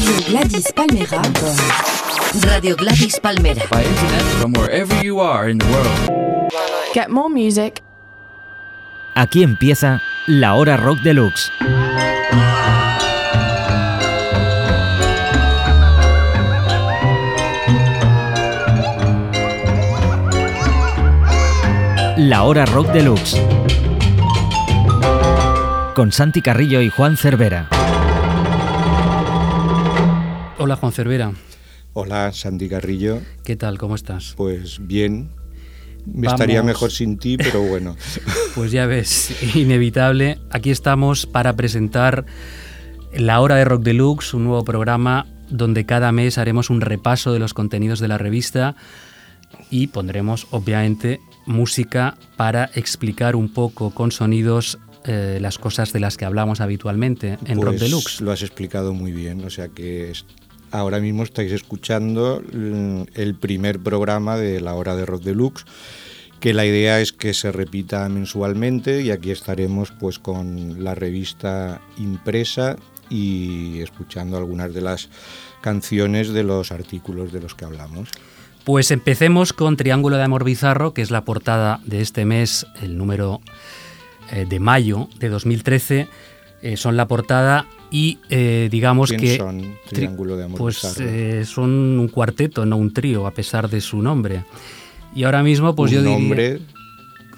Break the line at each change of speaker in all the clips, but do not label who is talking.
Radio Gladys Palmera.
Radio Gladys Palmera.
By internet from wherever you are in the world.
Get more music.
Aquí empieza La Hora Rock Deluxe. La Hora Rock Deluxe. Con Santi Carrillo y Juan Cervera.
Hola Juan Cervera.
Hola Santi Carrillo.
¿Qué tal? ¿Cómo estás?
Pues bien. Me estaría mejor sin ti, pero bueno.
pues ya ves, inevitable. Aquí estamos para presentar La Hora de Rock Deluxe, un nuevo programa donde cada mes haremos un repaso de los contenidos de la revista y pondremos, obviamente, música para explicar un poco con sonidos eh, las cosas de las que hablamos habitualmente en Rock
Pues
Deluxe.
Lo has explicado muy bien, o sea que ahora mismo estáis escuchando mm, el primer programa de la hora de Rock Deluxe, que la idea es que se repita mensualmente y aquí estaremos pues con la revista impresa y escuchando algunas de las canciones de los artículos de los que hablamos.
Pues empecemos con Triángulo de Amor Bizarro, que es la portada de este mes, el número eh, de mayo de 2013. Eh, son la portada y eh, digamos
¿Quién
que...
son
tri-
Triángulo de Amor
Pues eh, son un cuarteto, no un trío, a pesar de su nombre. Y ahora mismo, pues
un
yo diría...
nombre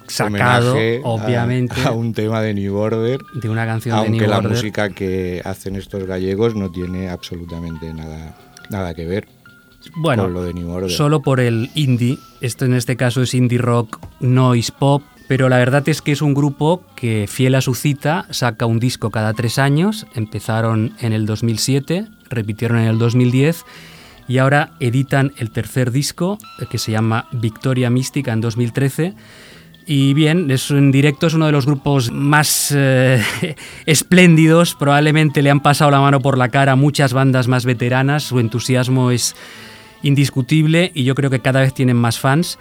sacado,
homenaje a-
obviamente,
a, un tema de New Order,
de una canción de
aunque
New
la
Order.
música que hacen estos gallegos no tiene absolutamente nada, nada que ver
bueno,
con lo de New Order.
solo por el indie. Esto en este caso es indie rock, noise pop. Pero la verdad es que es un grupo que, fiel a su cita, saca un disco cada tres años. Empezaron en el 2007, repitieron en el 2010 y ahora editan el tercer disco eh, que se llama Victoria Mística en 2013. Y bien, es, en directo es uno de los grupos más eh, espléndidos. Probablemente le han pasado la mano por la cara a muchas bandas más veteranas. Su entusiasmo es indiscutible y yo creo que cada vez tienen más fans.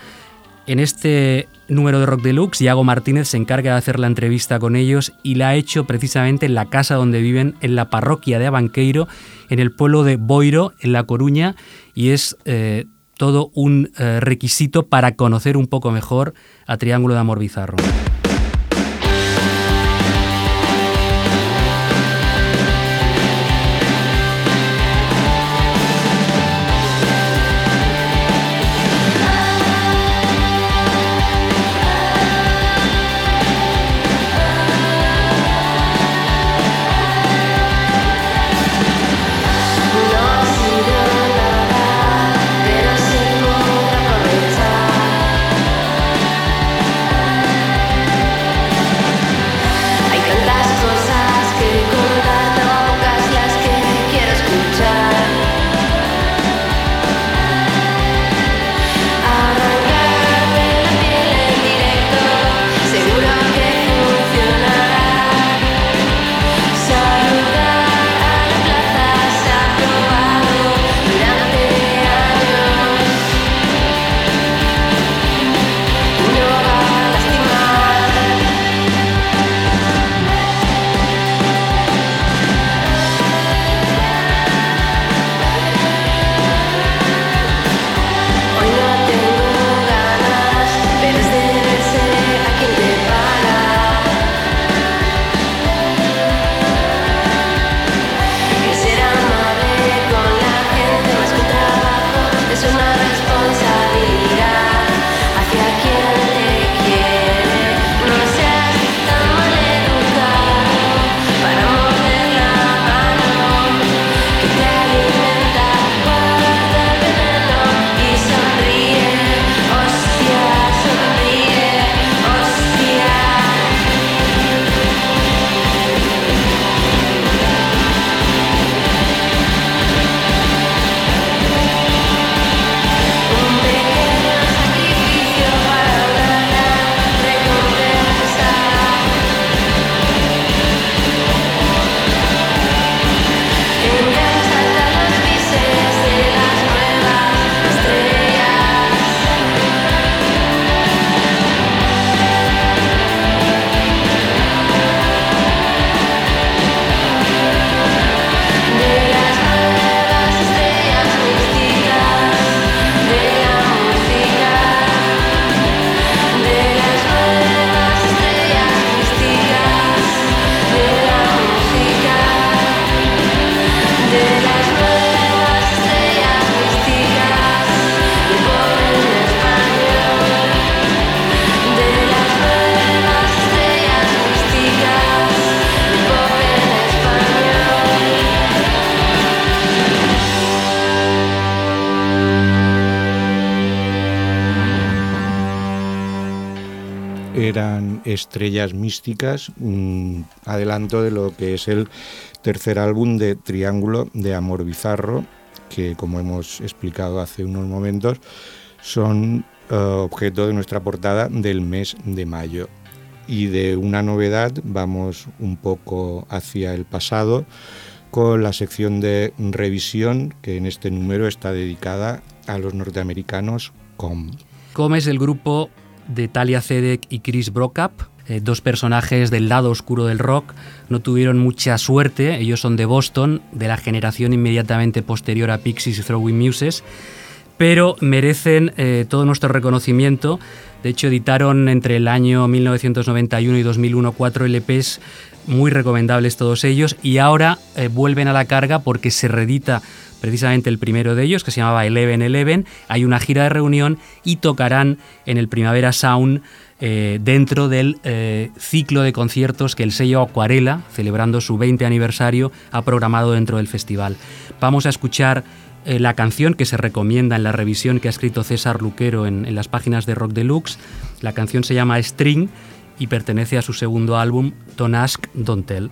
En este número de Rock Deluxe, Iago Martínez se encarga de hacer la entrevista con ellos y la ha hecho precisamente en la casa donde viven, en la parroquia de Abanqueiro, en el pueblo de Boiro, en La Coruña, y es eh, todo un eh, requisito para conocer un poco mejor a Triángulo de Amor Bizarro.
Estrellas Místicas, un adelanto de lo que es el tercer álbum de Triángulo de Amor Bizarro, que como hemos explicado hace unos momentos, son eh, objeto de nuestra portada del mes de mayo. Y de una novedad vamos un poco hacia el pasado con la sección de revisión que en este número está dedicada a los norteamericanos COM.
Com es el grupo de Talia Zedek y Chris Brockup, eh, dos personajes del lado oscuro del rock. No tuvieron mucha suerte, ellos son de Boston, de la generación inmediatamente posterior a Pixies y Throwing Muses, pero merecen eh, todo nuestro reconocimiento. De hecho, editaron entre el año 1991 y 2001 cuatro LPs muy recomendables todos ellos y ahora eh, vuelven a la carga porque se reedita precisamente el primero de ellos que se llamaba Eleven Eleven, hay una gira de reunión y tocarán en el Primavera Sound eh, dentro del eh, ciclo de conciertos que el sello Acuarela, celebrando su 20 aniversario, ha programado dentro del festival. Vamos a escuchar eh, la canción que se recomienda en la revisión que ha escrito César Luquero en, en las páginas de Rock Deluxe. La canción se llama String y pertenece a su segundo álbum, Don't Ask, Don't Tell.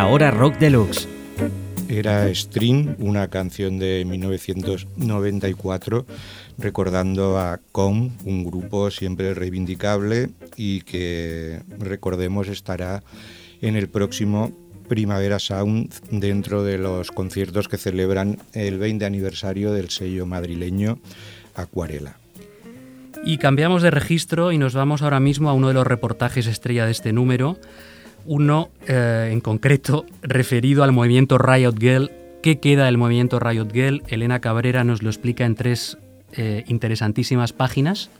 La Hora Rock Deluxe.
Era String, una canción de 1994, recordando a Com, un grupo siempre reivindicable y que, recordemos, estará en el próximo Primavera Sound dentro de los conciertos que celebran el 20 aniversario del sello madrileño Acuarela.
Y cambiamos de registro y nos vamos ahora mismo a uno de los reportajes estrella de este número, uno eh, en concreto referido al movimiento Riot Girl. ¿Qué queda del movimiento Riot Girl? Elena Cabrera nos lo explica en tres eh, interesantísimas páginas.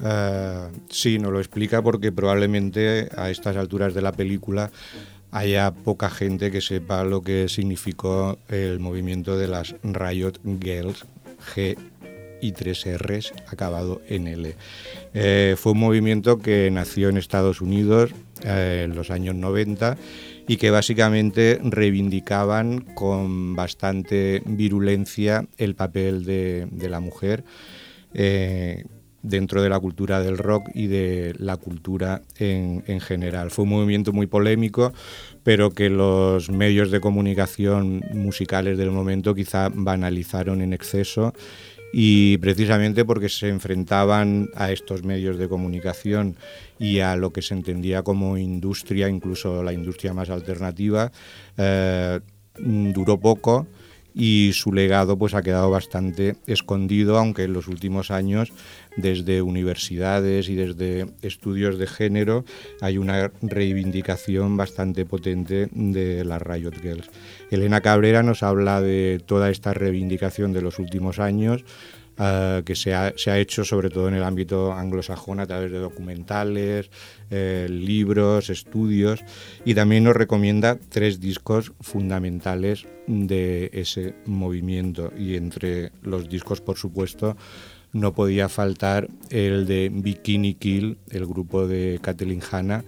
Uh, sí, nos lo explica porque probablemente a estas alturas de la película haya poca gente que sepa lo que significó el movimiento de las Riot Girls, G y tres R's acabado en L. Eh, fue un movimiento que nació en Estados Unidos eh, en los años 90 y que básicamente reivindicaban con bastante virulencia el papel de, la mujer. Eh, dentro de la cultura del rock y de la cultura en, general. Fue un movimiento muy polémico, pero que los medios de comunicación musicales del momento quizá banalizaron en exceso y precisamente porque se enfrentaban a estos medios de comunicación y a lo que se entendía como industria, incluso la industria más alternativa, eh, duró poco y su legado pues ha quedado bastante escondido, aunque en los últimos años desde universidades y desde estudios de género hay una reivindicación bastante potente de las Riot Girls. Elena Cabrera nos habla de toda esta reivindicación de los últimos años, Uh, que se ha, se ha, hecho sobre todo en el ámbito anglosajón a través de documentales, eh, libros, estudios y también nos recomienda tres discos fundamentales de ese movimiento y entre los discos por supuesto no podía faltar el de Bikini Kill, el grupo de Kathleen Hanna,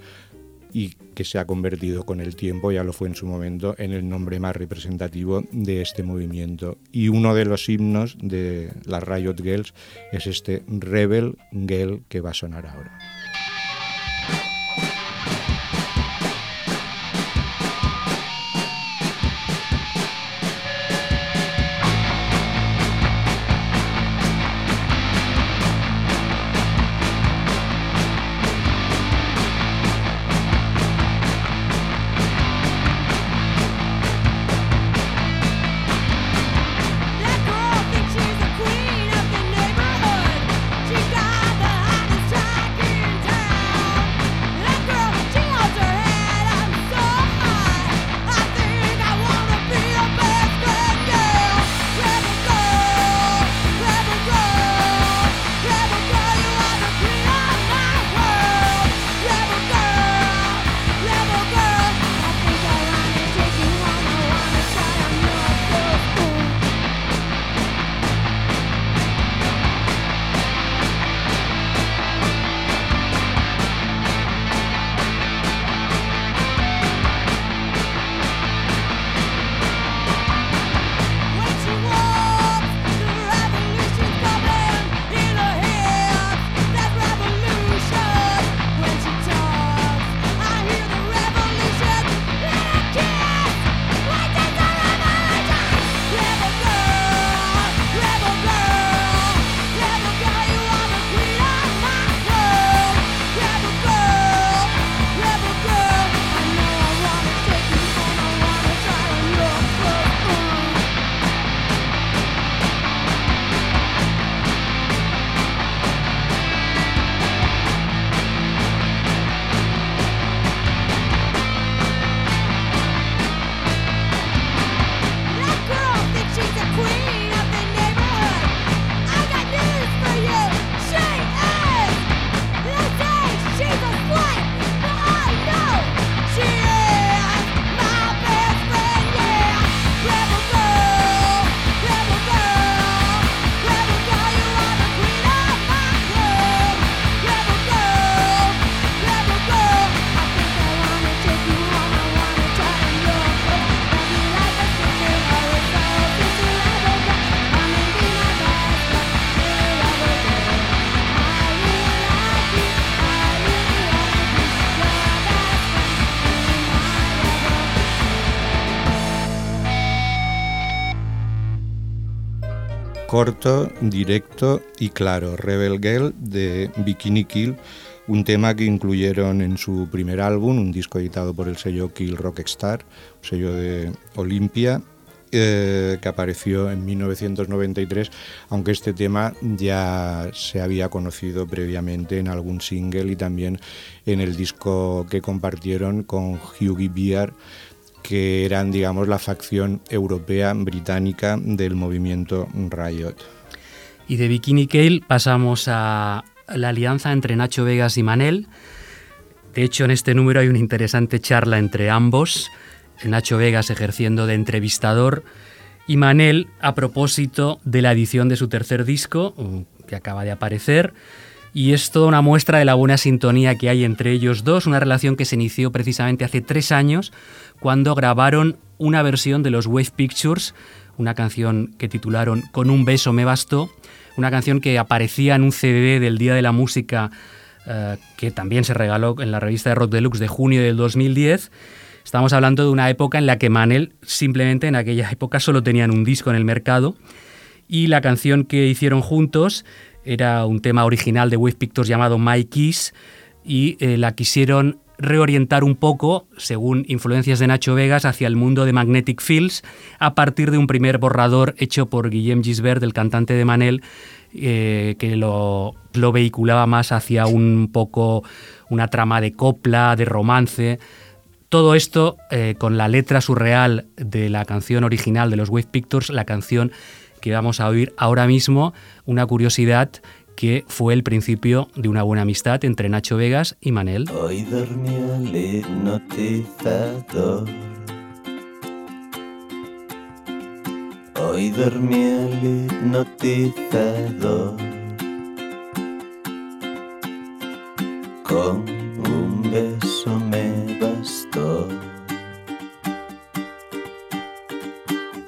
y que se ha convertido con el tiempo, ya lo fue en su momento, en el nombre más representativo de este movimiento. Y uno de los himnos de las Riot Girls es este Rebel Girl que va a sonar ahora. Corto, directo y claro, Rebel Girl de Bikini Kill, un tema que incluyeron en su primer álbum, un disco editado por el sello Kill Rockstar, un sello de Olimpia, eh, que apareció en 1993, aunque este tema ya se había conocido previamente en algún single y también en el disco que compartieron con Hughie Beer, que eran, digamos, la facción europea británica del movimiento Riot.
Y de Bikini Kill pasamos a la alianza entre Nacho Vegas y Manel. De hecho, en este número hay una interesante charla entre ambos. Nacho Vegas ejerciendo de entrevistador y Manel a propósito de la edición de su tercer disco, que acaba de aparecer. Y es toda una muestra de la buena sintonía que hay entre ellos dos, una relación que se inició precisamente hace tres años, cuando grabaron una versión de los Wave Pictures, una canción que titularon Con un beso me bastó, una canción que aparecía en un CD del Día de la Música eh, que también se regaló en la revista de Rock Deluxe de junio del 2010. Estamos hablando de una época en la que Manel simplemente en aquella época solo tenían un disco en el mercado y la canción que hicieron juntos era un tema original de Wave Pictures llamado My Kiss y eh, la quisieron reorientar un poco, según influencias de Nacho Vegas, hacia el mundo de Magnetic Fields a partir de un primer borrador hecho por Guillem Gisbert, el cantante de Manel, eh, que lo, lo vehiculaba más hacia un poco una trama de copla, de romance. Todo esto eh, con la letra surreal de la canción original de los Wave Pictures, la canción que vamos a oír ahora mismo, una curiosidad que fue el principio de una buena amistad entre Nacho Vegas y Manel.
Hoy dormía el hipnotizador. Hoy dormía el hipnotizador. Con un beso me bastó.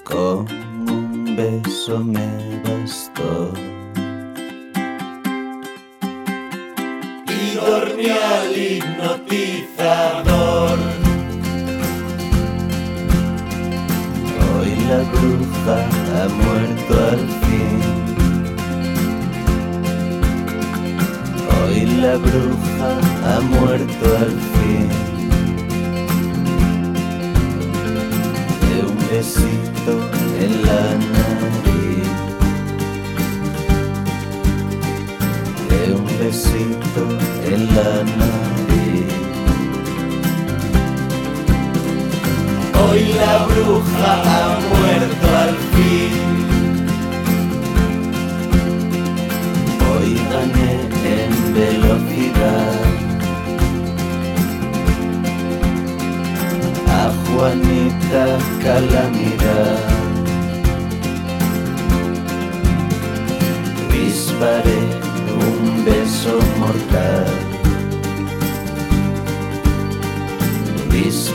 Con un beso me bastó. Y dormía el hipnotizador. Hoy la bruja ha muerto al fin. Hoy la bruja ha muerto al fin. De un besito en la en la nariz. Hoy la bruja ha muerto al fin. Hoy gané en velocidad. A Juanita Calamidad.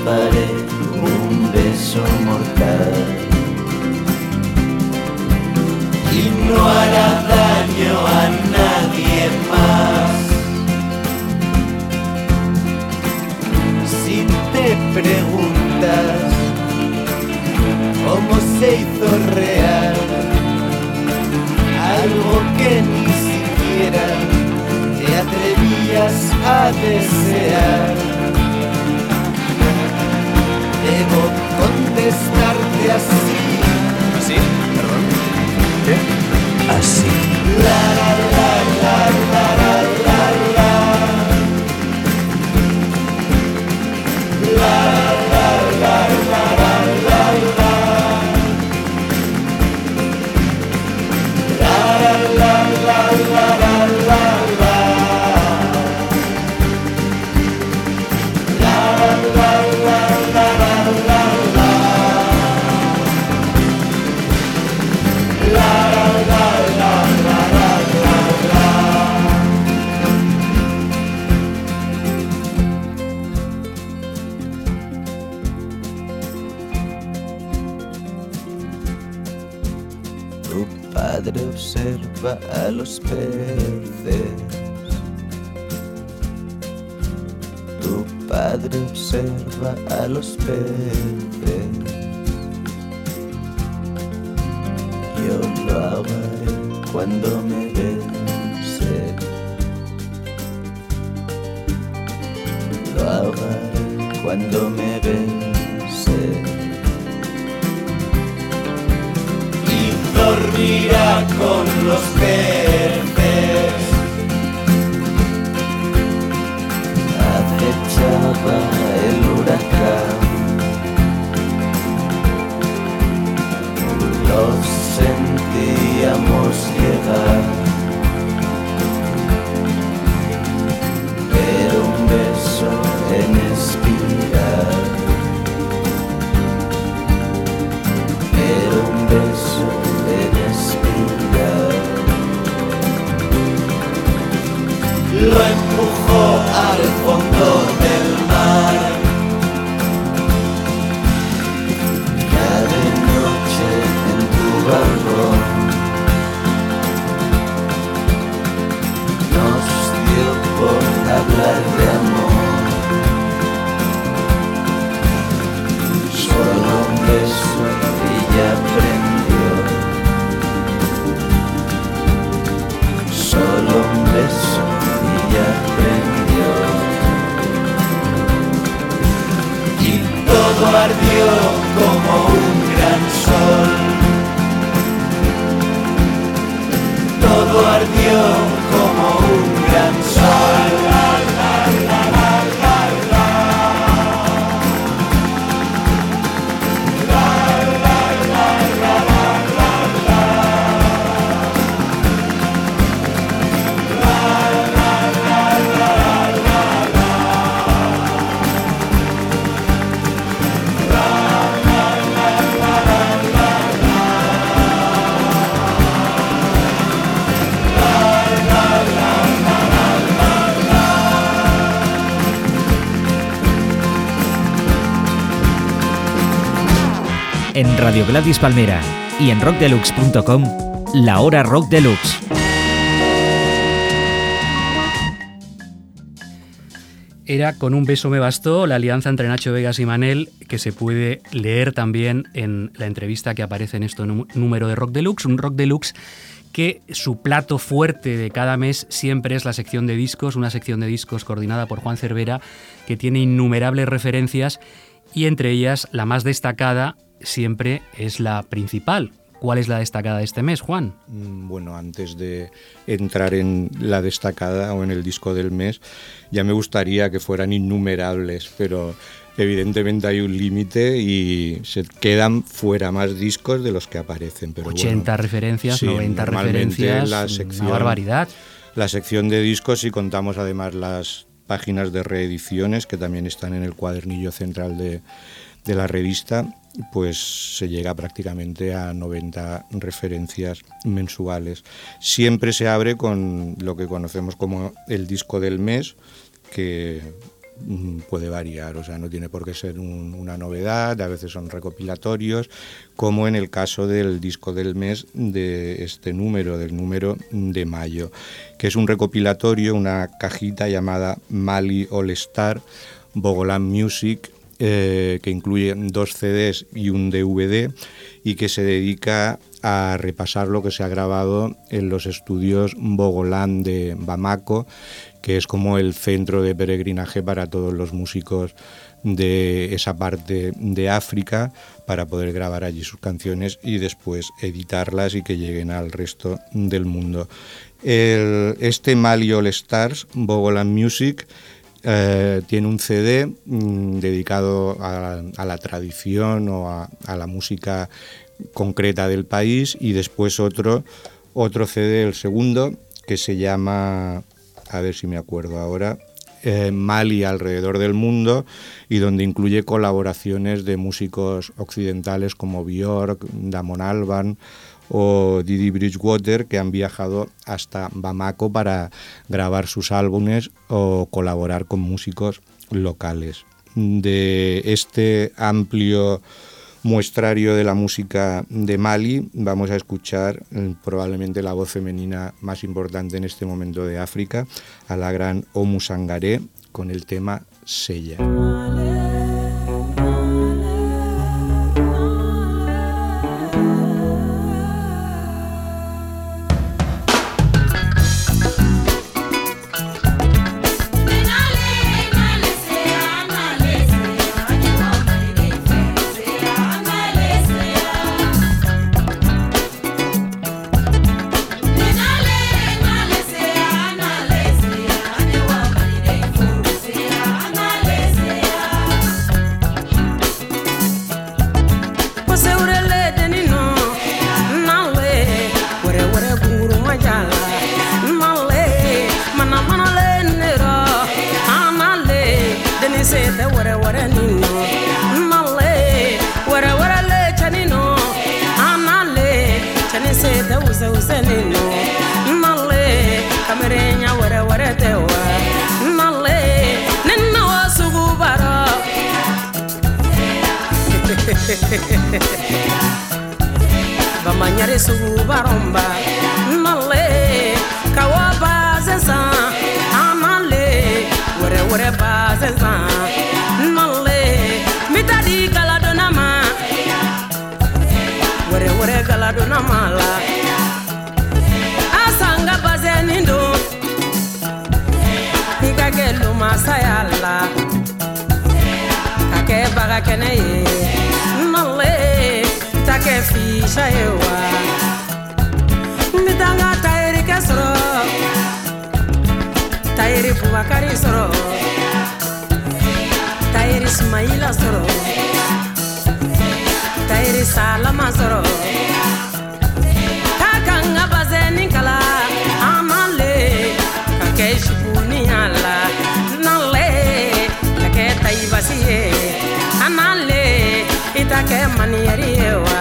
Un beso mortal. Y no hará daño a nadie más. Si te preguntas cómo se hizo real, algo que ni siquiera te atrevías a desear. Debo contestarte así. ¿Así? Perdón. ¿Qué? Así. A los peces. Tu padre observa a los peces. Yo lo hago cuando me bese. Lo ahogaré cuando me bese. Dormirá con los peces. Acechaba el huracán. Los sentíamos como
Radio Gladys Palmera y en rockdeluxe.com, La Hora Rock Deluxe.
Era Con un beso me bastó, la alianza entre Nacho Vegas y Manel, que se puede leer también en la entrevista que aparece en este nú- número de Rock Deluxe, un Rock Deluxe que su plato fuerte de cada mes siempre es la sección de discos, una sección de discos coordinada por Juan Cervera, que tiene innumerables referencias y entre ellas la más destacada siempre es la principal. ¿Cuál es la destacada de este mes, Juan?
Mm, Bueno, antes de entrar en la destacada o en el disco del mes, ya me gustaría que fueran innumerables, pero evidentemente hay un límite y se quedan fuera más discos de los que aparecen. Pero
80
bueno,
referencias,
sí,
90
normalmente
referencias,
la
una
sección-
barbaridad.
La sección de discos, si contamos además las páginas de reediciones, que también están en el cuadernillo central de, de la revista, pues se llega prácticamente a 90 referencias mensuales. Siempre se abre con lo que conocemos como el disco del mes, que mm, puede variar, o sea, no tiene por qué ser un- una novedad, a veces son recopilatorios, como en el caso del disco del mes de este número, del número de mayo, que es un recopilatorio, una cajita llamada Mali All Star, Bogolan Music, eh, que incluye dos CDs y un DVD y que se dedica a repasar lo que se ha grabado en los estudios Bogolán de Bamako, que es como el centro de peregrinaje para todos los músicos de esa parte de África para poder grabar allí sus canciones y después editarlas y que lleguen al resto del mundo. Este Mali All Stars, Bogolan Music, eh, tiene un CD mm, dedicado a, a la tradición o a, la música concreta del país y después otro, otro CD, el segundo, que se llama, a ver si me acuerdo ahora, eh, Mali alrededor del mundo y donde incluye colaboraciones de músicos occidentales como Björk, Damon Albarn o Didi Bridgewater que han viajado hasta Bamako para grabar sus álbumes o colaborar con músicos locales. De este amplio muestrario de la música de Mali vamos a escuchar eh, probablemente la voz femenina más importante en este momento de África, a la gran Omu Sangaré con el tema Sella.
bamaɲari sugu barɔnba nale kawo bazɛsan amale nale wɛrɛwɛrɛ bazɛsan male mitadi galadonna ma wɛrɛwɛrɛ galadonna ma la. An sanga bazɛnin don i ka kɛ lomasaya la kefisha ewa, mitanga tayiri kɛ sɔrɔ tayiri bubakari soro, tayiri sumayila soro, tayiri salama sɔrɔ i ta kɛ maniyɛri ye wa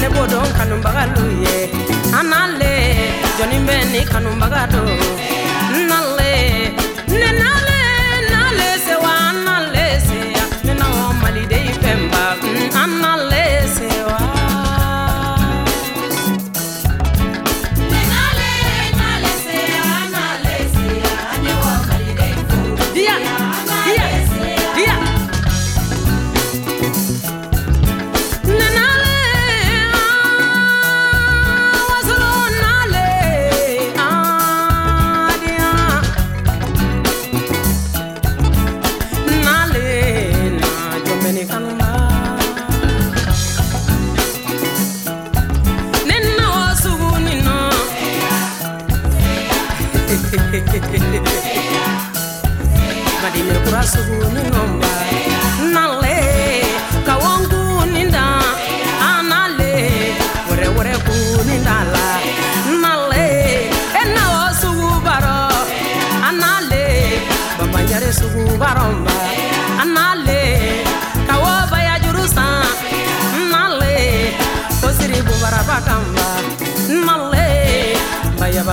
ne b'o dɔn kanubaga lu ye a na le jɔnni bɛ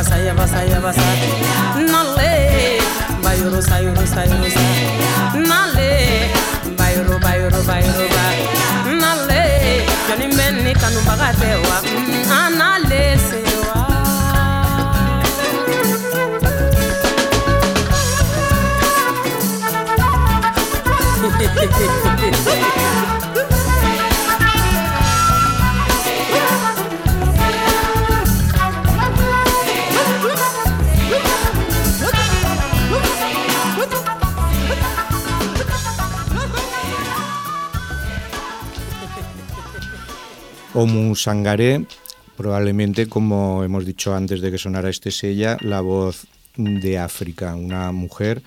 basa ya basa ya basa. Knowledge. Bayuru sayuru sayuru sayuru.
Omu Sangaré, probablemente, como hemos dicho antes de que sonara este sella, la voz de África, una mujer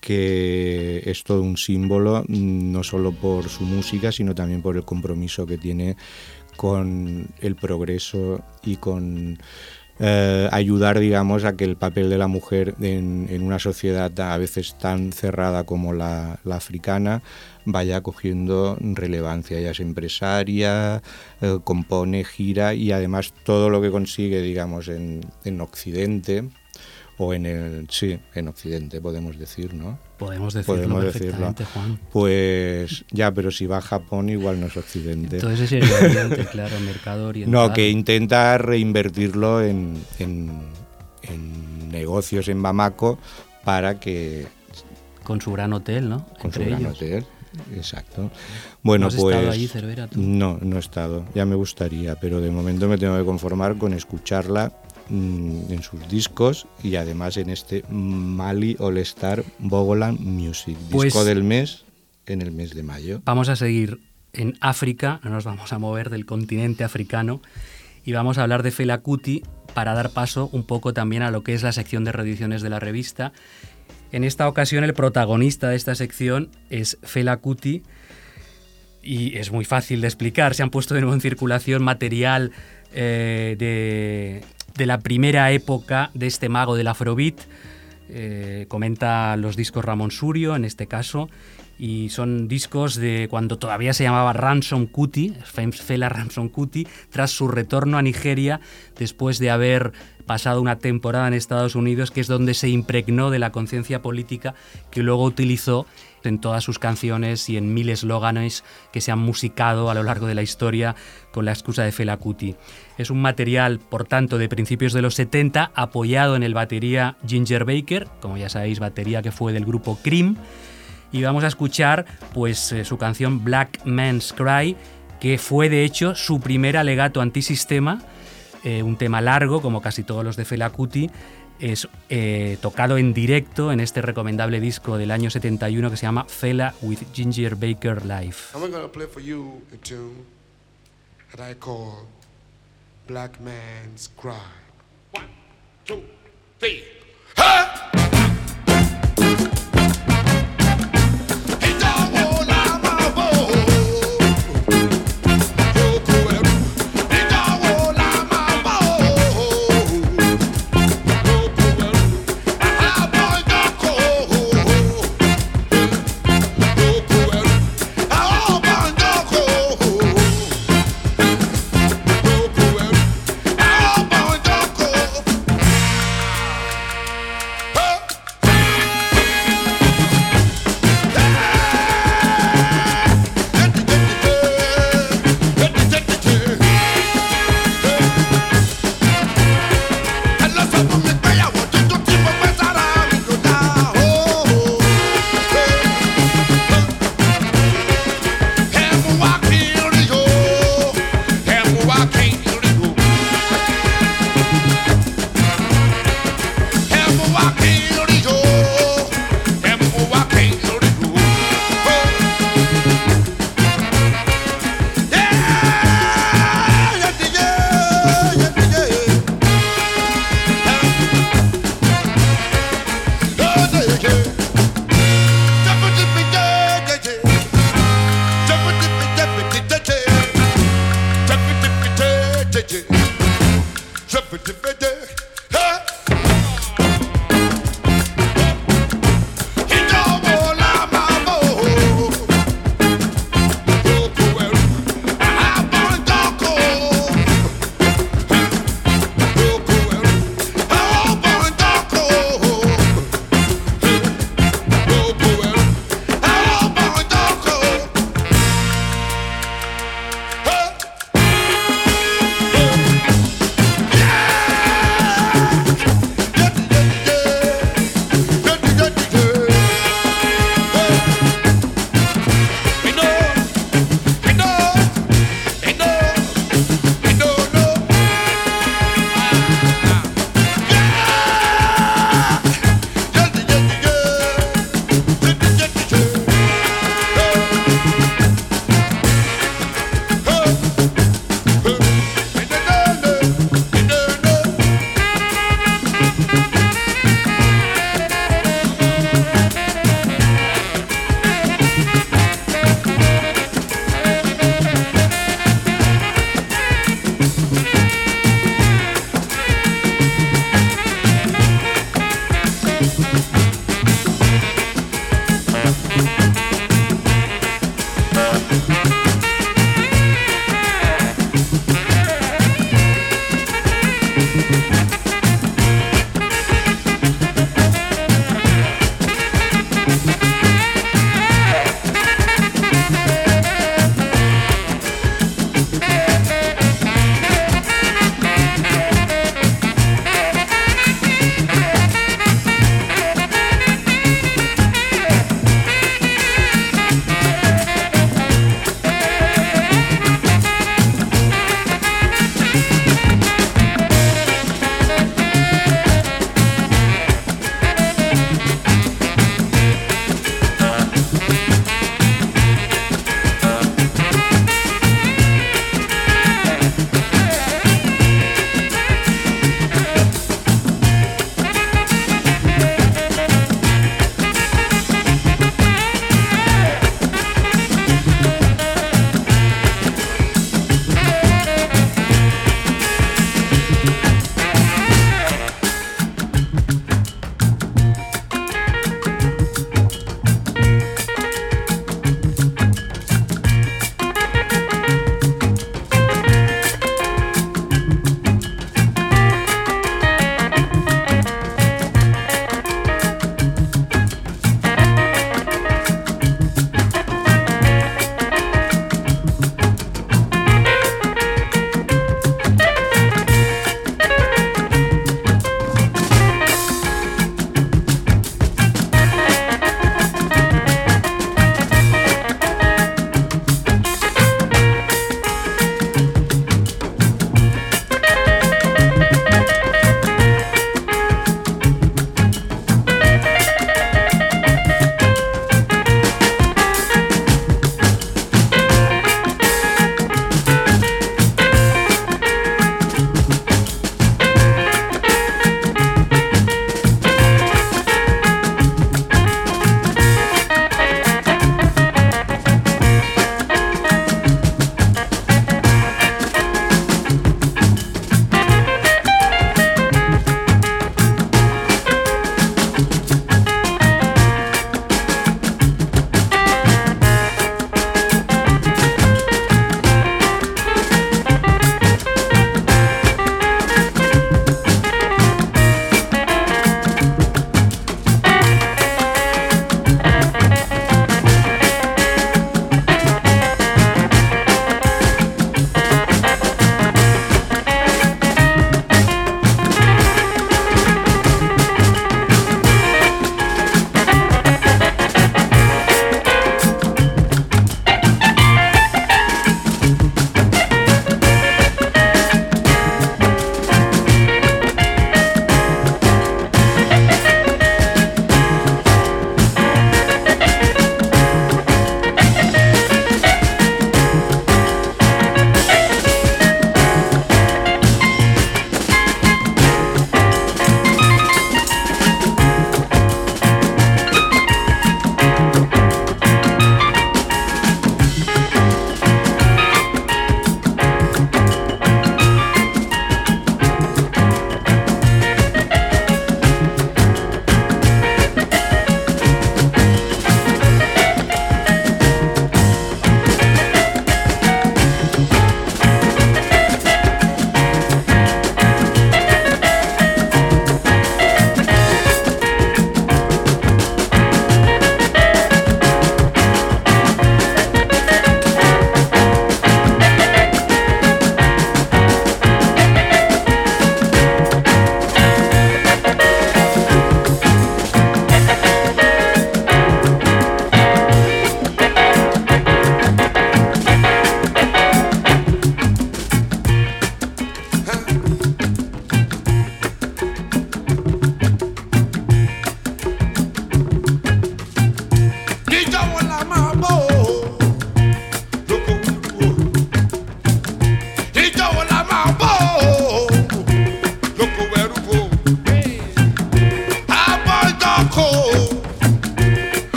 que es todo un símbolo, mm, no solo por su música, sino también por el compromiso que tiene con el progreso y con eh, ayudar, digamos, a que el papel de la mujer en, una sociedad a veces tan cerrada como la africana vaya cogiendo relevancia. Ella es empresaria, eh, compone, gira y además todo lo que consigue, digamos, en, en Occidente o en el sí, en Occidente podemos decir, ¿no?
Podemos decirlo
Podemos decirlo.
perfectamente, Juan.
Pues ya, pero si va a Japón igual no es Occidente.
Entonces es el Oriente, claro, mercado oriental.
No, que intenta reinvertirlo en, en- en negocios en Bamako para que
Con su gran hotel, ¿no?
con su gran hotel. Exacto. Bueno,
has
pues
estado allí, Cervera, tú?
no, no he estado. Ya me gustaría, pero de momento me tengo que conformar con escucharla mm, en sus discos y además en este Mali All Star Bogoland Music,
Pues-
disco del mes en el mes de mayo.
Vamos a seguir en África, no nos vamos a mover del continente africano y vamos a hablar de Fela Kuti para dar paso un poco también a lo que es la sección de reediciones de la revista. En esta ocasión el protagonista de esta sección es Fela Kuti y es muy fácil de explicar. Se han puesto de nuevo en circulación material eh, de, la primera época de este mago del Afrobeat. Eh, comenta los discos Ramón Surio, en este caso, y son discos de cuando todavía se llamaba Ransom Kuti, Fela Ransom Kuti, tras su retorno a Nigeria después de haber pasado una temporada en Estados Unidos, que es donde se impregnó de la conciencia política que luego utilizó en todas sus canciones y en mil eslóganes que se han musicado a lo largo de la historia con la excusa de Fela Kuti. Es un material, por tanto, de principios de los 70, apoyado en el batería Ginger Baker, como ya sabéis, batería que fue del grupo Cream, y vamos a escuchar pues eh, su canción Black Man's Cry, que fue de hecho su primer alegato antisistema, eh, un tema largo como casi todos los de Fela Kuti, es eh, tocado en directo en este recomendable disco del año 71 que se llama Fela with Ginger Baker Live.
I'm gonna play for you a tune that I call Black Man's Cry. One, two, three.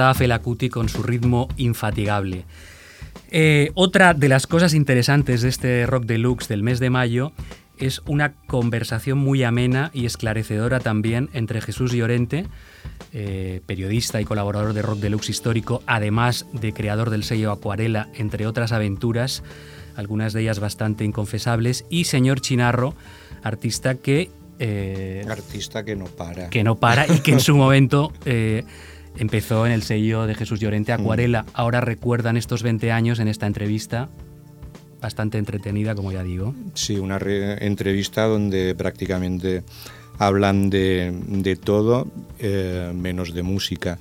Ahí estaba Fela Kuti con su ritmo infatigable. Eh, otra de las cosas interesantes de este Rock Deluxe del mes de mayo es una conversación muy amena y esclarecedora también entre Jesús Llorente, eh, periodista y colaborador de Rock Deluxe histórico, además de creador del sello Acuarela, entre otras aventuras, algunas de ellas bastante inconfesables, y señor Chinarro, artista que... eh,
Artista que no para.
que no para y que en su momento eh, empezó en el sello de Jesús Llorente Acuarela. Ahora recuerdan estos 20 años en esta entrevista, bastante entretenida, como ya digo.
Sí, una re- entrevista donde prácticamente hablan de, de todo, eh, menos de música.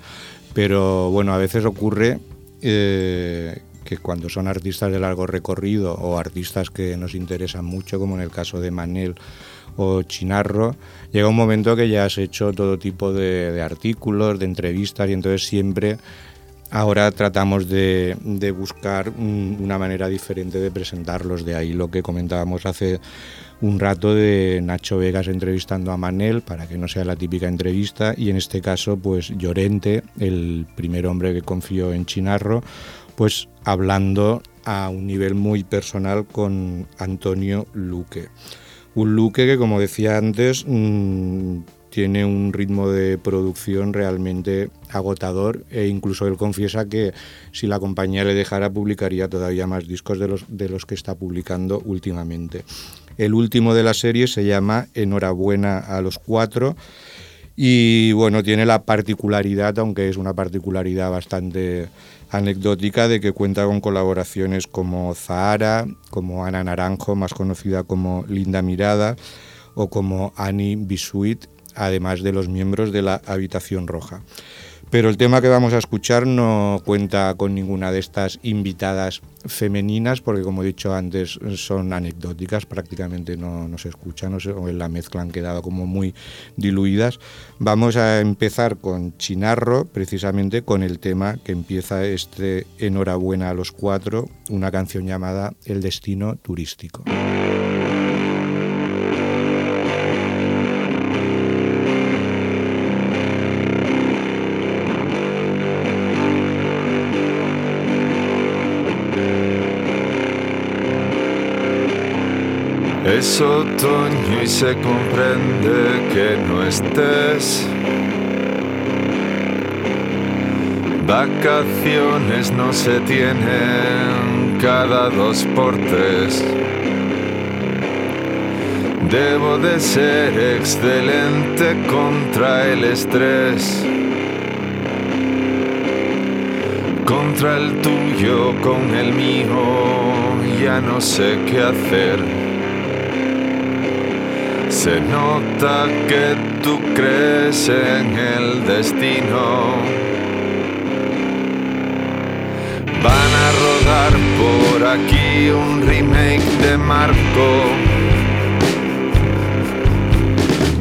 Pero bueno, a veces ocurre eh, que cuando son artistas de largo recorrido o artistas que nos interesan mucho, como en el caso de Manel o Chinarro, llega un momento que ya has hecho todo tipo de, artículos, de entrevistas y entonces siempre ahora tratamos de, buscar un- una manera diferente de presentarlos. De ahí lo que comentábamos hace un rato de Nacho Vegas entrevistando a Manel para que no sea la típica entrevista y en este caso pues Llorente, el primer hombre que confió en Chinarro, pues hablando a un nivel muy personal con Antonio Luque. Un Luque que, como decía antes, mm, tiene un ritmo de producción realmente agotador e incluso él confiesa que si la compañía le dejara publicaría todavía más discos de los, de los que está publicando últimamente. El último de la serie se llama Enhorabuena a los cuatro y bueno, tiene la particularidad, aunque es una particularidad bastante anecdótica, de que cuenta con colaboraciones como Zahara, como Ana Naranjo, más conocida como Linda Mirada, o como Annie Bisuit, además de los miembros de la Habitación Roja. Pero el tema que vamos a escuchar no cuenta con ninguna de estas invitadas femeninas, porque como he dicho antes, son anecdóticas, prácticamente no, se escuchan, o en la mezcla han quedado como muy diluidas. Vamos a empezar con Chinarro, precisamente con el tema que empieza este Enhorabuena a los cuatro, una canción llamada El Destino Turístico.
Otoño y se comprende que no estés. Vacaciones no se tienen cada dos por tres. Debo de ser excelente contra el estrés. Contra el tuyo, con el mío, ya no sé qué hacer. Se nota que tú crees en el destino. Van a rodar por aquí un remake de Marco.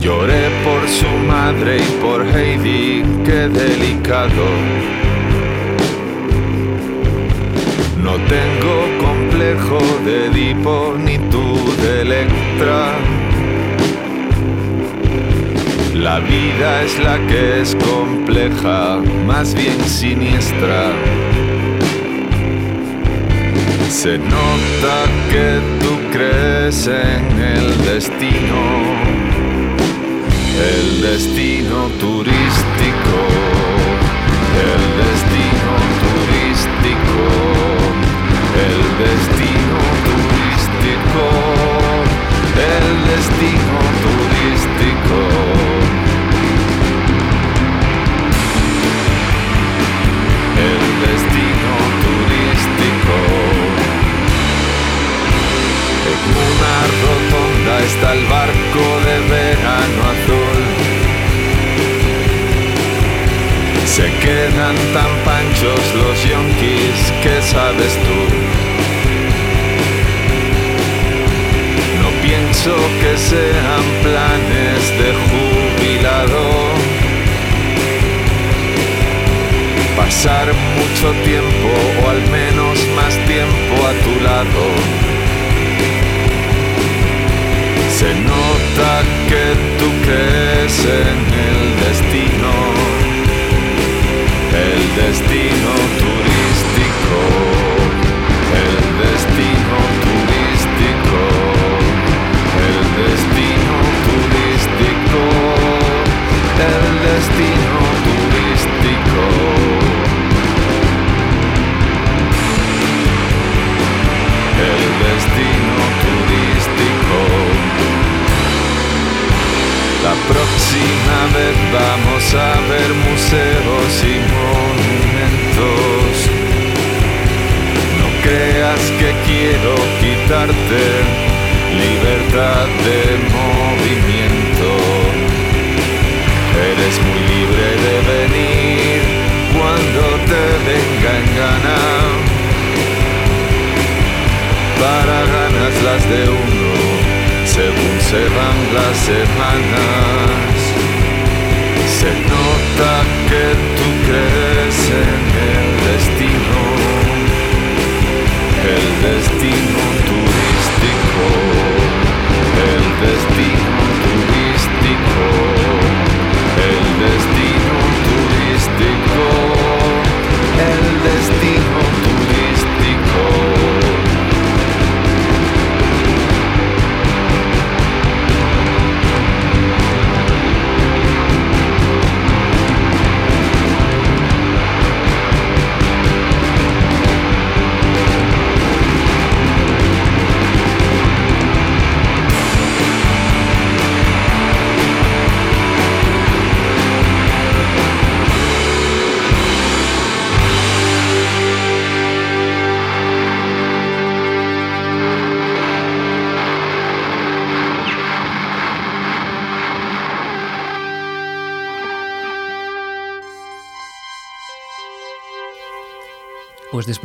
Lloré por su madre y por Heidi, qué delicado. No tengo complejo de Edipo ni tú de Electra. La vida es la que es compleja, más bien siniestra. Se nota que tú crees en el destino, el destino turístico, el destino turístico, el destino turístico, el destino turístico. destino turístico. En una rotonda está el barco de verano azul. Se quedan tan panchos los yonkis, ¿qué sabes tú? No pienso que sean planes de jubilado pasar mucho tiempo o al menos más tiempo a tu lado. Se nota que tú crees en el destino, el destino turístico, próxima vez vamos a ver museos y monumentos. No creas que quiero quitarte libertad de movimiento. Eres muy libre de venir cuando te venga en gana para ganas las de según se van las semanas. Se nota que tú crees en el destino, el destino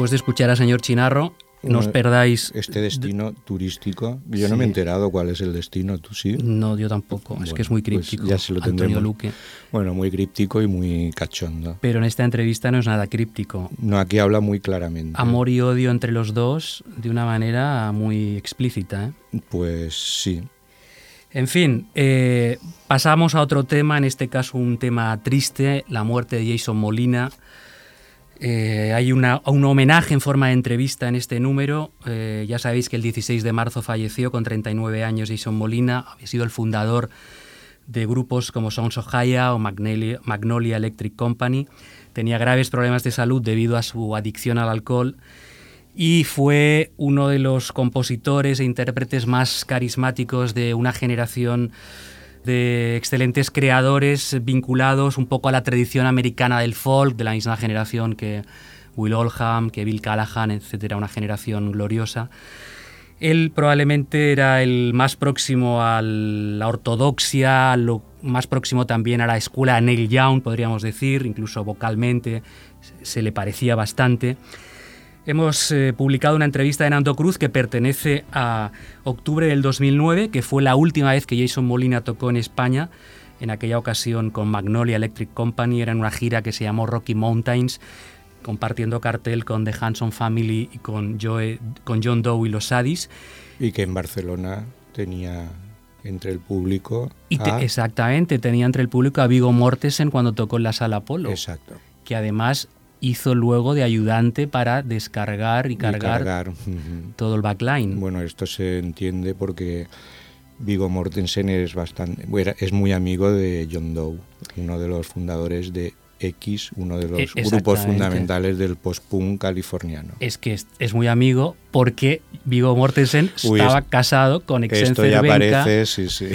después de escuchar a señor Chinarro, no os perdáis.
Este destino turístico. Yo no me he enterado cuál es el destino, ¿tú sí?
No, yo tampoco. es que es muy
pues
críptico.
ya se lo
Antonio. Luque.
Bueno, muy críptico y muy cachondo.
Pero en esta entrevista no es nada críptico.
No, aquí habla muy claramente.
Amor y odio entre los dos de una manera muy explícita. ¿eh?
Pues sí.
En fin, eh, pasamos a otro tema, en este caso un tema triste, la muerte de Jason Molina. Eh, hay una- un homenaje en forma de entrevista en este número. Eh, ya sabéis que el 16 de marzo falleció con 39 años Jason Molina. Había sido el fundador de grupos como Sons of Haya o Magnolia, Magnolia Electric Company. Tenía graves problemas de salud debido a su adicción al alcohol y fue uno de los compositores e intérpretes más carismáticos de una generación de excelentes creadores vinculados un poco a la tradición americana del folk, de la misma generación que Will Oldham, que Bill Callahan, etcétera, una generación gloriosa. Él probablemente era el más próximo a la ortodoxia, más próximo también a la escuela Neil Young, podríamos decir, incluso vocalmente se le parecía bastante. Hemos eh, publicado una entrevista de Nando Cruz que pertenece a octubre del 2009, que fue la última vez que Jason Molina tocó en España. En aquella ocasión con Magnolia Electric Company, era en una gira que se llamó Rocky Mountains, compartiendo cartel con The Hanson Family y con, Joe- con John Doe y los Sadis.
Y que en Barcelona tenía entre el público.
Y te- exactamente, tenía entre el público a Vigo Mortensen cuando tocó en la sala Polo.
Exacto.
Que además hizo luego de ayudante para descargar y
y
cargar, todo el backline.
Bueno, esto se entiende porque Vigo Mortensen es bastante, bueno, es muy amigo de John Doe, uno de los fundadores de X, uno de los
E-
grupos fundamentales del post-punk californiano.
es que es, es muy amigo porque Vigo Mortensen
Uy,
estaba
es-
casado con
Esto
Exen
ya
Cervenka.
parece, sí, sí.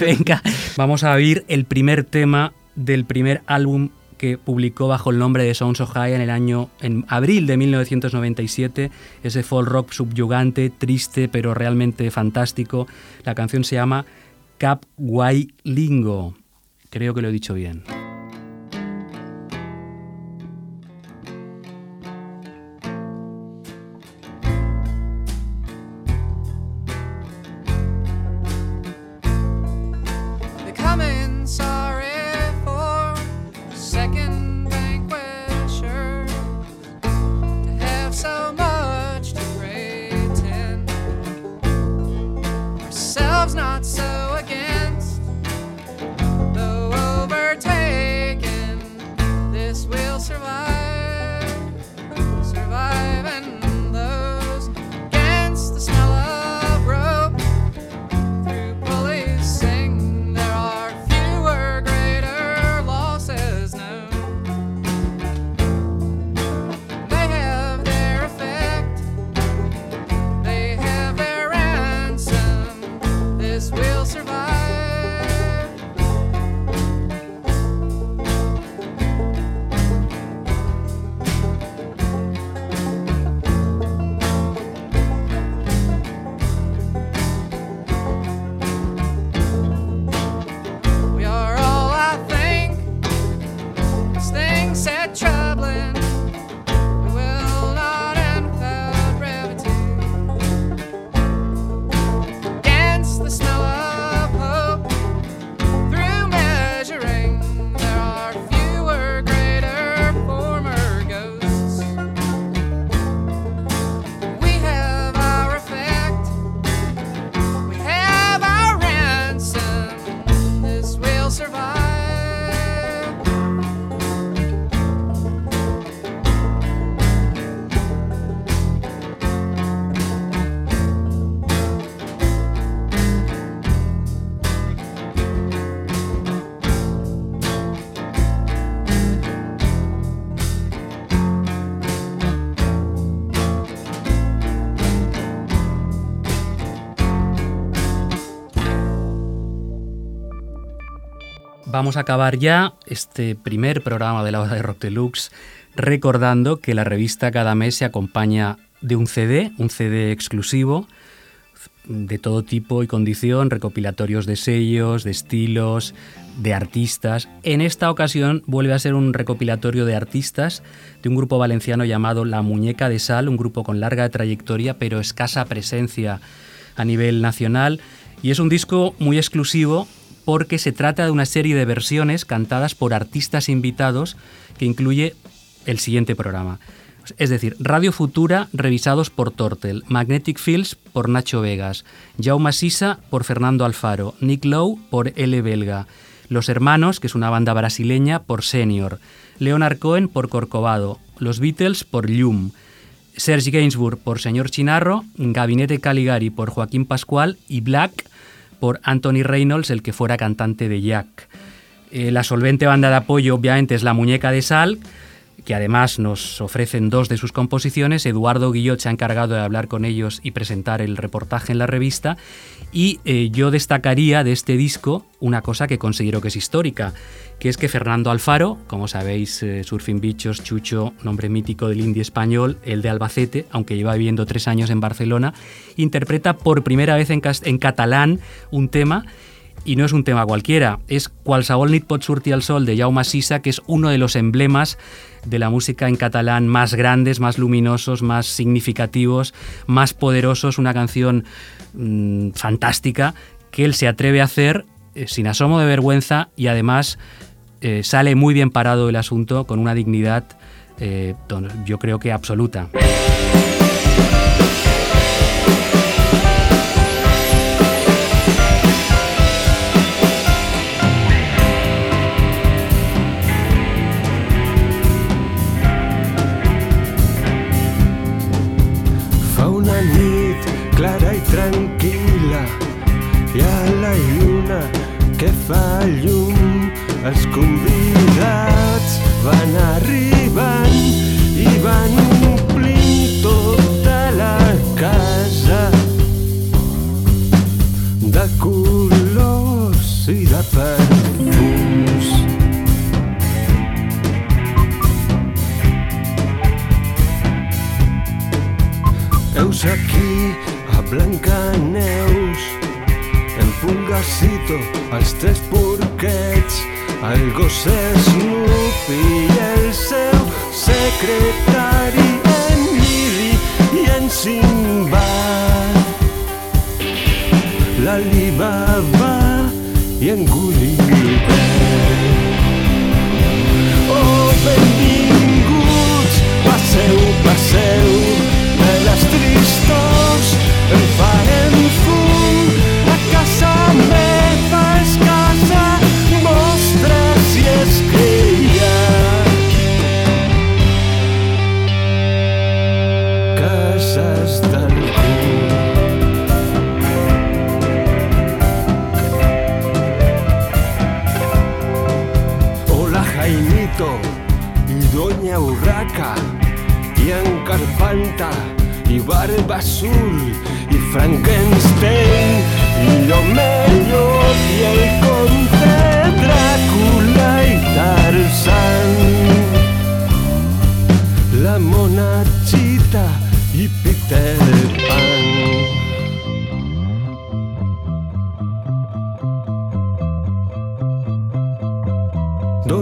Venga, vamos a oír el primer tema del primer álbum que publicó bajo el nombre de Sounds of High en el año en abril de 1997, ese folk rock subyugante, triste pero realmente fantástico. La canción se llama Cap Guay Lingo. Creo que lo he dicho bien. Vamos a acabar ya este primer programa de la hora de Rock Deluxe recordando que la revista cada mes se acompaña de un CD, un CD exclusivo, de todo tipo y condición, recopilatorios de sellos, de estilos, de artistas. En esta ocasión vuelve a ser un recopilatorio de artistas de un grupo valenciano llamado La Muñeca de Sal, un grupo con larga trayectoria pero escasa presencia a nivel nacional. Y es un disco muy exclusivo porque se trata de una serie de versiones cantadas por artistas invitados que incluye el siguiente programa. Es decir, Radio Futura revisados por Tortel, Magnetic Fields por Nacho Vegas, Jaume Sisa por Fernando Alfaro, Nick Lowe por L. Belga, Los Hermanos, que es una banda brasileña, por Senior, Leonard Cohen por Corcovado, Los Beatles por Llum, Serge Gainsbourg por Señor Chinarro, Gabinete Caligari por Joaquín Pascual y Black por Anthony Reynolds, el que fuera cantante de Jack. Eh, la solvente banda de apoyo obviamente es La Muñeca de Sal, que además nos ofrecen dos de sus composiciones. Eduardo Guillot se ha encargado de hablar con ellos y presentar el reportaje en la revista. Y eh, yo destacaría de este disco una cosa que considero que es histórica, que es que Fernando Alfaro, como sabéis, eh, Surfing Bichos, Chucho, nombre mítico del indie español, el de Albacete, aunque lleva viviendo tres años en Barcelona, interpreta por primera vez en, catalán un tema y no es un tema cualquiera, es Qualsevol nit pot sortir al sol de Jaume Sisa, que es uno de los emblemas de la música en catalán más grandes, más luminosos, más significativos, más poderosos, una canción mmm, fantástica que él se atreve a hacer eh, sin asomo de vergüenza y además eh, sale muy bien parado el asunto con una dignidad eh, yo creo que absoluta.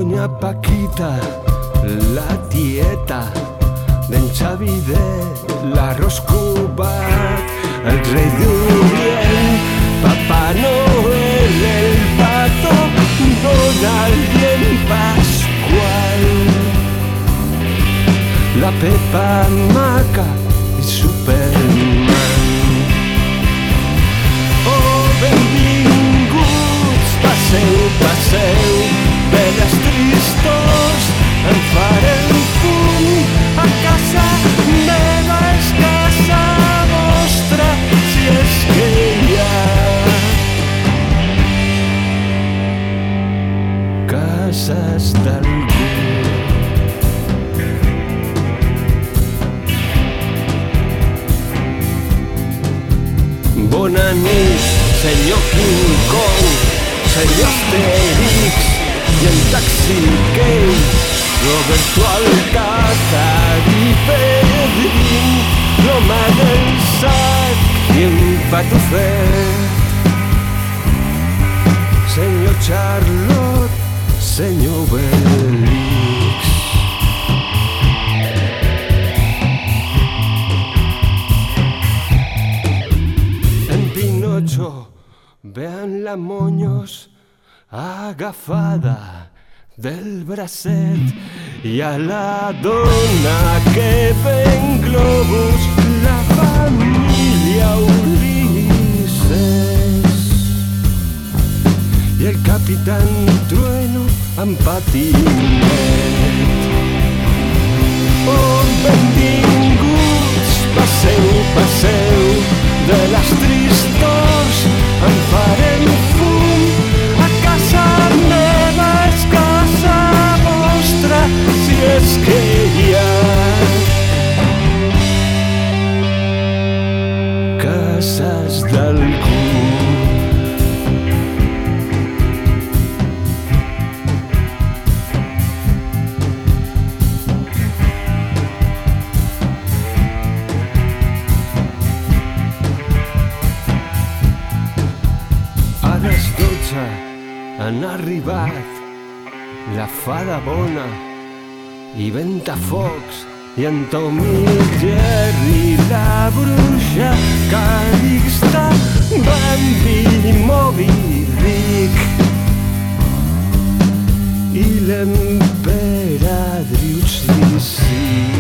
Doña Paquita, la tieta d'en Xavi de l'arròs cubat, el rei d'Orient, Papà Noel, el pato, Donald i en Pasqual, la Pepa Maca i Superman. Oh, benvinguts, passeu, passeu, tristors, en farem fum a casa meva és casa vostra si és que hi ha. Cases d'algú. Bona nit, senyor King Kong, senyor Asterix i en Taxi Cage, Roberto Alcázar i Pedrín, l'home del sac quien va tu fe. Señor Charlotte, señor Belix. En Pinocho, vean la moños agafada del bracet y a la dona que ven globos la familia Ulises y el capitán Trueno en patinet. Oh, benvinguts, passeu, passeu de les tristors en farem fum si és que i en Tom i Jerry, la bruixa Calixta, Bambi, Moby, Dick i l'emperadrius Lissi.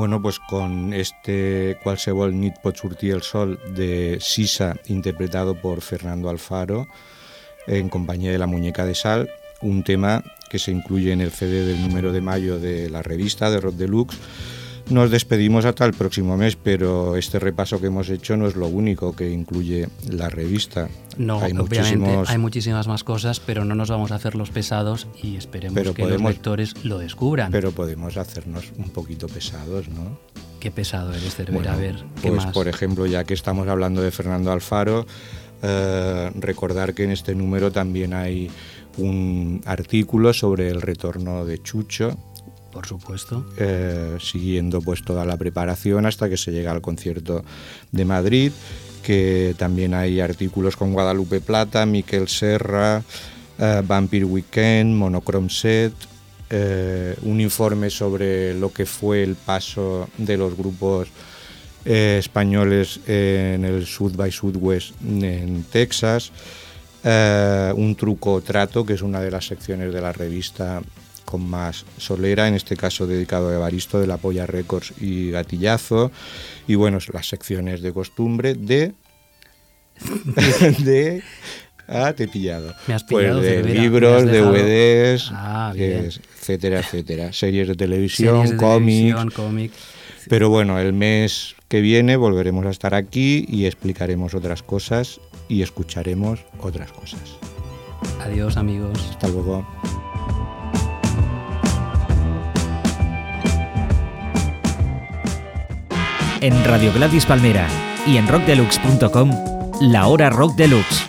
Bueno, pues con este Qualsevol nit pot sortir el sol de Sisa, interpretado por Fernando Alfaro, en compañía de la muñeca de sal, un tema que se incluye en el CD del número de mayo de la revista de Rock Deluxe. Nos despedimos hasta el próximo mes, pero este repaso que hemos hecho no es lo único que incluye la revista.
No,
hay
obviamente
muchísimos
hay muchísimas más cosas, pero no nos vamos a hacer los pesados y esperemos
Pero
que
podemos-
los lectores lo descubran.
pero podemos hacernos un poquito pesados, ¿no?
Qué pesado eres, Cervera.
Bueno,
a ver, ¿qué
pues
más?
por ejemplo, ya que estamos hablando de Fernando Alfaro, eh, recordar que en este número también hay un artículo sobre el retorno de Chucho,
Por supuesto.
eh, siguiendo pues toda la preparación hasta que se llega al concierto de Madrid, que también hay artículos con Guadalupe Plata, Miquel Serra, eh, Vampire Weekend, Monochrome Set, eh, un informe sobre lo que fue el paso de los grupos españoles en el South by Southwest en Texas, un truco o trato, que es una de las secciones de la revista con más solera, en este caso dedicado a Evaristo de la Polla Records y Gatillazo, y bueno, las secciones de costumbre de... de Ah, te he pillado.
Me has
Pues
pillado,
de
Cervera, me
libros, DVDs,
Ah, bien.
es- etcétera, etcétera. Series de televisión,
Series de
cómics.
televisión, cómic.
Pero bueno, el mes que viene volveremos a estar aquí y explicaremos otras cosas y escucharemos otras cosas.
Adiós, amigos.
Hasta luego.
En Radio Gladys Palmera y en rockdeluxe.com, la hora rock deluxe